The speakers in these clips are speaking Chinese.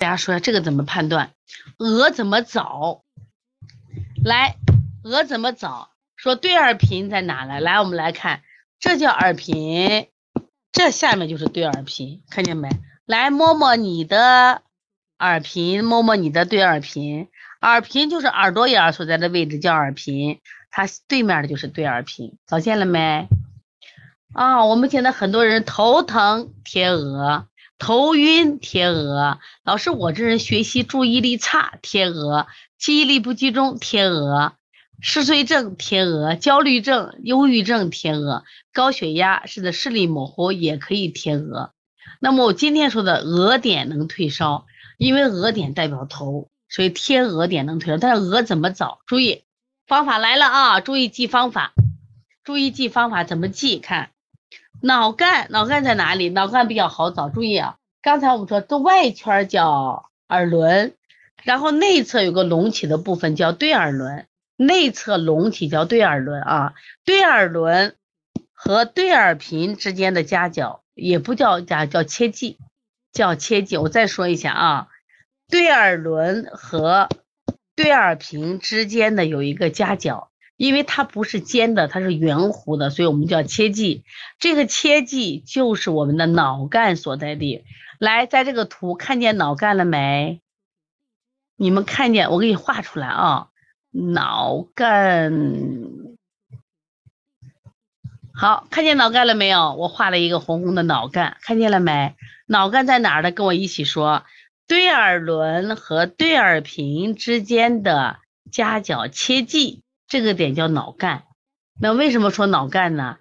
大家说这个怎么判断？鹅怎么找？来，鹅怎么找？说对耳频在哪来？来，我们来看，这叫耳频，这下面就是对耳频，看见没？来摸摸你的耳频，摸摸你的对耳频，耳频就是耳朵眼所在的位置叫耳频，它对面的就是对耳频，找见了没？啊，我们现在很多人头疼贴额，头晕贴额，老师我这人学习注意力差贴额，记忆力不集中贴额。嗜睡症贴额，焦虑症、忧郁症贴额，高血压是的视力模糊也可以贴额。那么我今天说的额点能退烧，因为额点代表头，所以贴额点能退烧。但是额怎么找？注意方法来了啊！注意记方法，注意记方法怎么记？看脑干，脑干在哪里？脑干比较好找。注意啊，刚才我们说这外圈叫耳轮，然后内侧有个隆起的部分叫对耳轮。内侧隆起叫对耳轮啊，对耳轮和对耳频之间的夹角也不叫夹，叫切迹，叫切迹。我再说一下啊，对耳轮和对耳频之间的有一个夹角，因为它不是尖的，它是圆弧的，所以我们叫切迹。这个切迹就是我们的脑干所在地。来，在这个图看见脑干了没？你们看见？我给你画出来啊。脑干，好，看见脑干了没有？我画了一个红红的脑干，看见了没？脑干在哪儿呢？跟我一起说，对耳轮和对耳屏之间的夹角切迹，这个点叫脑干。那为什么说脑干呢？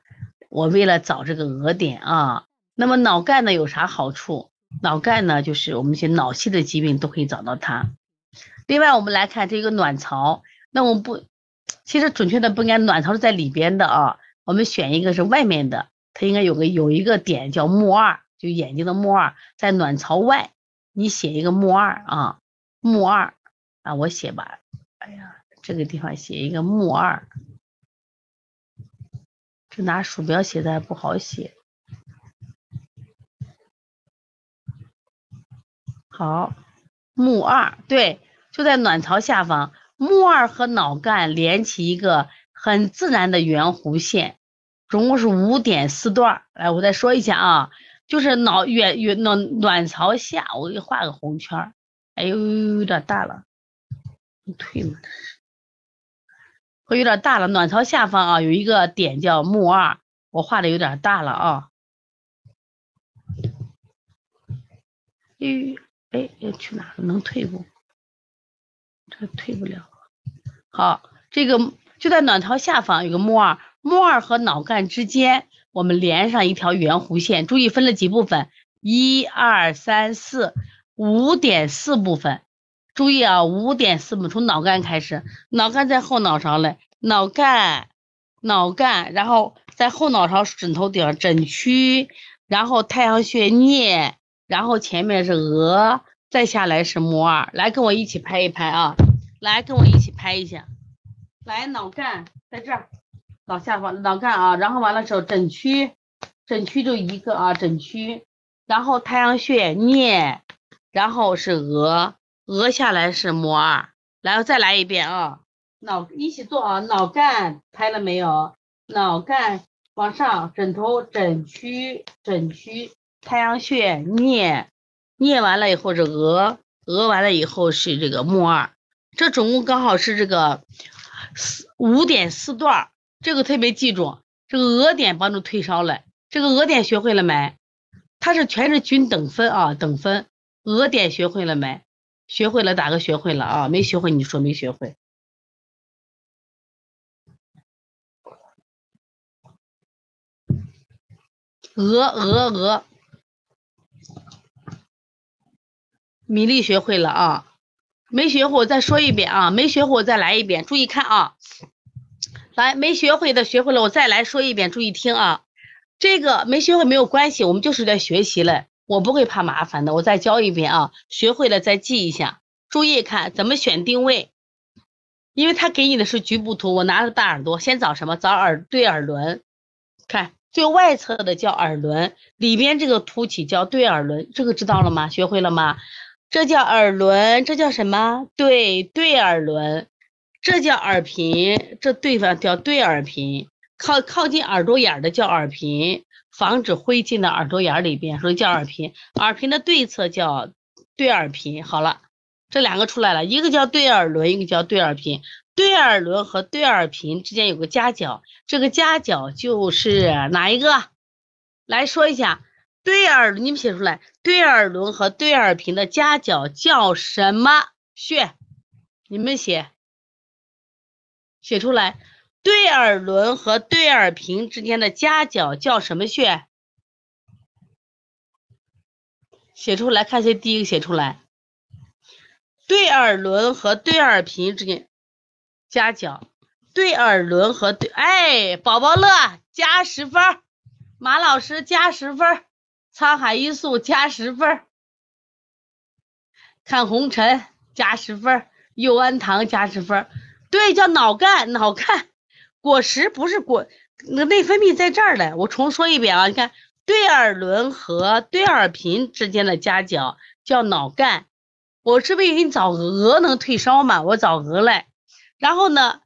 我为了找这个额点啊。那么脑干呢有啥好处？脑干呢就是我们一些脑系的疾病都可以找到它。另外，我们来看这个卵巢。那我们不，其实准确的不应该卵巢是在里边的啊，我们选一个是外面的，它应该有个有一个点叫目二，就眼睛的目二在卵巢外，你写一个目二啊，目二啊，我写吧，哎呀，这个地方写一个目二，这拿鼠标写的还不好写，好，目二对，就在卵巢下方。木二和脑干连起一个很自然的圆弧线，总共是五点四段。来，我再说一下啊，就是脑远远卵卵巢下，我给画个红圈。哎呦，有点大了，你退嘛？会有点大了。卵巢下方啊，有一个点叫木二，我画的有点大了啊。哎哎，要去哪了？能退不？这退不了。好，这个就在卵巢下方有个木二，木二和脑干之间，我们连上一条圆弧线。注意分了几部分，一二三四，五点四部分。注意啊，五点四部分从脑干开始，脑干在后脑勺嘞，脑干，脑干，然后在后脑勺枕头顶枕区，然后太阳穴颞，然后前面是额，再下来是木二。来，跟我一起拍一拍啊。来，跟我一起拍一下。来，脑干在这儿，脑下方脑干啊，然后完了之后枕区，枕区就一个啊，枕区，然后太阳穴颞，然后是额，额下来是摩二。来，我再来一遍啊，脑一起做啊，脑干拍了没有？脑干往上，枕头枕区，枕区太阳穴颞，颞完了以后是额，额完了以后是这个摩二。这总共刚好是这个四五点四段，这个特别记住，这个额点帮助退烧了。这个额点学会了没？它是全是均等分啊，等分。额点学会了没？学会了打个学会了啊，没学会你说没学会。鹅鹅鹅，米粒学会了啊。没学会，我再说一遍啊！没学会，我再来一遍。注意看啊！来，没学会的学会了，我再来说一遍。注意听啊！这个没学会没有关系，我们就是在学习了，我不会怕麻烦的。我再教一遍啊！学会了再记一下。注意看怎么选定位，因为他给你的是局部图，我拿着大耳朵，先找什么？找耳对耳轮。看最外侧的叫耳轮，里边这个凸起叫对耳轮，这个知道了吗？学会了吗？这叫耳轮，这叫什么？对，对耳轮，这叫耳频，这对方叫对耳频，靠靠近耳朵眼的叫耳频，防止灰进到耳朵眼里边，所以叫耳频。耳频的对侧叫对耳频。好了，这两个出来了，一个叫对耳轮，一个叫对耳频。对耳轮和对耳频之间有个夹角，这个夹角就是哪一个？来说一下。对耳，你们写出来。对耳轮和对耳频的夹角叫什么穴？你们写，写出来。对耳轮和对耳屏之间的夹角叫什么穴？写出来，看谁第一个写出来。对耳轮和对耳屏之间夹角，对耳轮和对，哎，宝宝乐加十分，马老师加十分。沧海一粟加十分，看红尘加十分，佑安堂加十分。对，叫脑干，脑干果实不是果，那内分泌在这儿嘞。我重说一遍啊，你看对耳轮和对耳屏之间的夹角叫脑干。我是不给你找鹅能退烧嘛？我找鹅来，然后呢，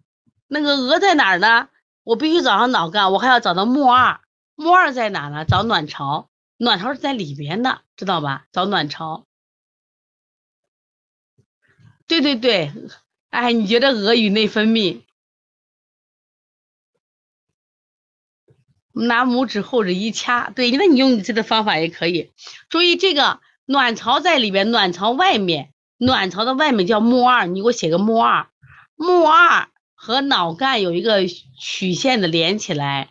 那个鹅在哪儿呢？我必须找上脑干，我还要找到木二，木二在哪呢？找卵巢。卵巢是在里边的，知道吧？找卵巢。对对对，哎，你觉得鹅与内分泌？拿拇指后指一掐，对，那你用你自己的方法也可以。注意这个卵巢在里边，卵巢外面，卵巢的外面叫木二，你给我写个木二。木二和脑干有一个曲线的连起来。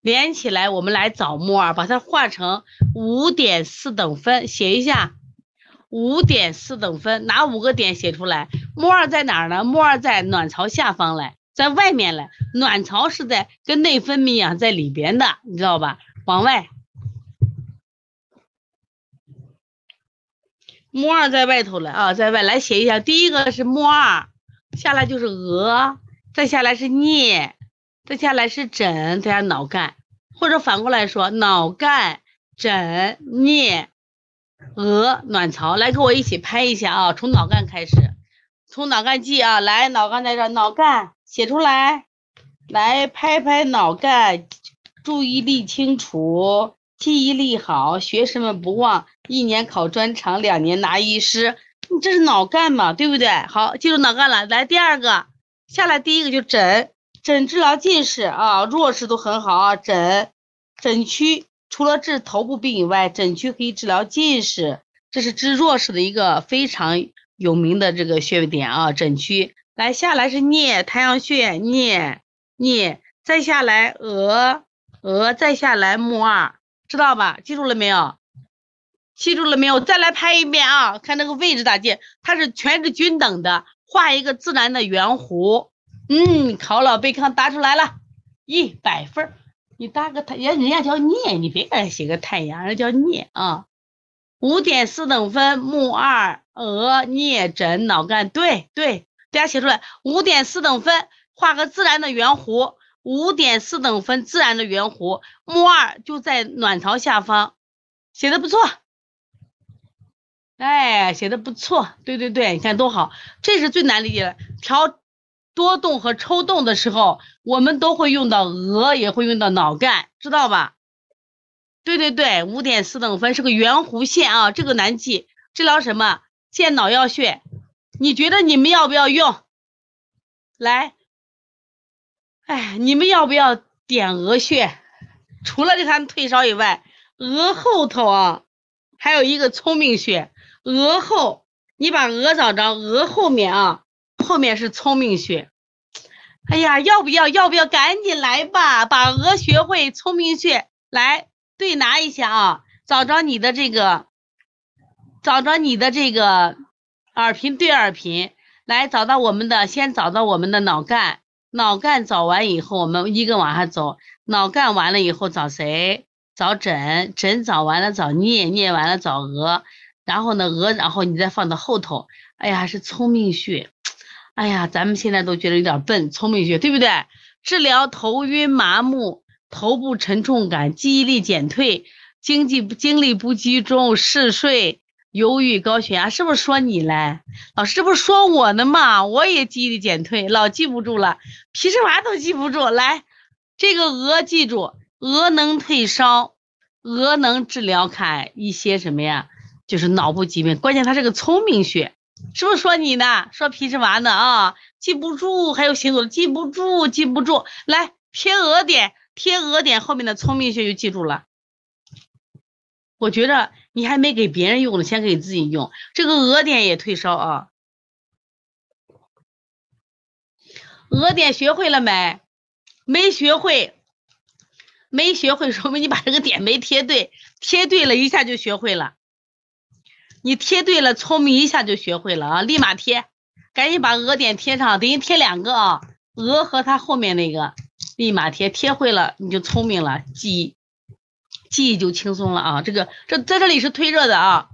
连起来，我们来找木二，把它画成五点四等分，写一下五点四等分，哪五个点写出来？木二在哪儿呢？木二在卵巢下方嘞，在外面嘞。卵巢是在跟内分泌一样在里边的，你知道吧？往外，木二在外头了啊，在外来写一下。第一个是木二，下来就是鹅，再下来是颞。再下来是枕，再下脑干，或者反过来说，脑干、枕、颞、额、卵巢，来跟我一起拍一下啊！从脑干开始，从脑干记啊，来，脑干在这，脑干写出来，来拍拍脑干，注意力清楚，记忆力好，学生们不忘，一年考专场，两年拿一师，你这是脑干嘛，对不对？好，记住脑干了，来第二个，下来第一个就诊。诊治疗近视啊，弱视都很好啊。诊诊区除了治头部病以外，诊区可以治疗近视，这是治弱视的一个非常有名的这个穴位点啊。诊区来下来是颞太阳穴，颞颞再下来额额再下来目二，知道吧？记住了没有？记住了没有？再来拍一遍啊，看那个位置咋记？它是全是均等的，画一个自然的圆弧。嗯，考老贝康答出来了，一百分你答个太，人人家叫聂，你别给人写个太阳，人家叫聂啊。五点四等分，目二、额、颞、枕、脑干，对对，大家写出来。五点四等分，画个自然的圆弧。五点四等分，自然的圆弧，目二就在卵巢下方，写的不错。哎，写的不错，对对对，你看多好，这是最难理解的调。多动和抽动的时候，我们都会用到额，也会用到脑干，知道吧？对对对，五点四等分是个圆弧线啊，这个难记。治疗什么？健脑药穴。你觉得你们要不要用？来，哎，你们要不要点额穴？除了给他退烧以外，额后头啊，还有一个聪明穴。额后，你把额找着，额后面啊。后面是聪明穴，哎呀，要不要？要不要？赶紧来吧，把额学会，聪明穴来对拿一下啊！找着你的这个，找着你的这个耳频对耳频，来找到我们的，先找到我们的脑干，脑干找完以后，我们一个往下走，脑干完了以后找谁？找枕，枕找完了找颞，颞完了找额，然后呢额，然后你再放到后头，哎呀，是聪明穴。哎呀，咱们现在都觉得有点笨，聪明穴对不对？治疗头晕麻木、头部沉重感、记忆力减退、经济精力不集中、嗜睡，忧郁、高血压，是不是说你嘞？老师这不是说我呢吗？我也记忆力减退，老记不住了，皮质娃都记不住。来，这个鹅记住，鹅能退烧，鹅能治疗看一些什么呀？就是脑部疾病，关键它是个聪明穴，是不是说你呢？说皮质麻呢啊？记不住，还有行走记不住，记不住。来贴鹅点，贴鹅点后面的聪明穴就记住了。我觉着你还没给别人用呢，先给自己用。这个额点也退烧啊。额点学会了没？没学会，没学会，说明你把这个点没贴对。贴对了一下就学会了。你贴对了，聪明一下就学会了啊！立马贴，赶紧把额点贴上，等于贴两个啊，额和它后面那个，立马贴，贴会了你就聪明了，记。记忆就轻松了啊！这个这在这里是推热的啊。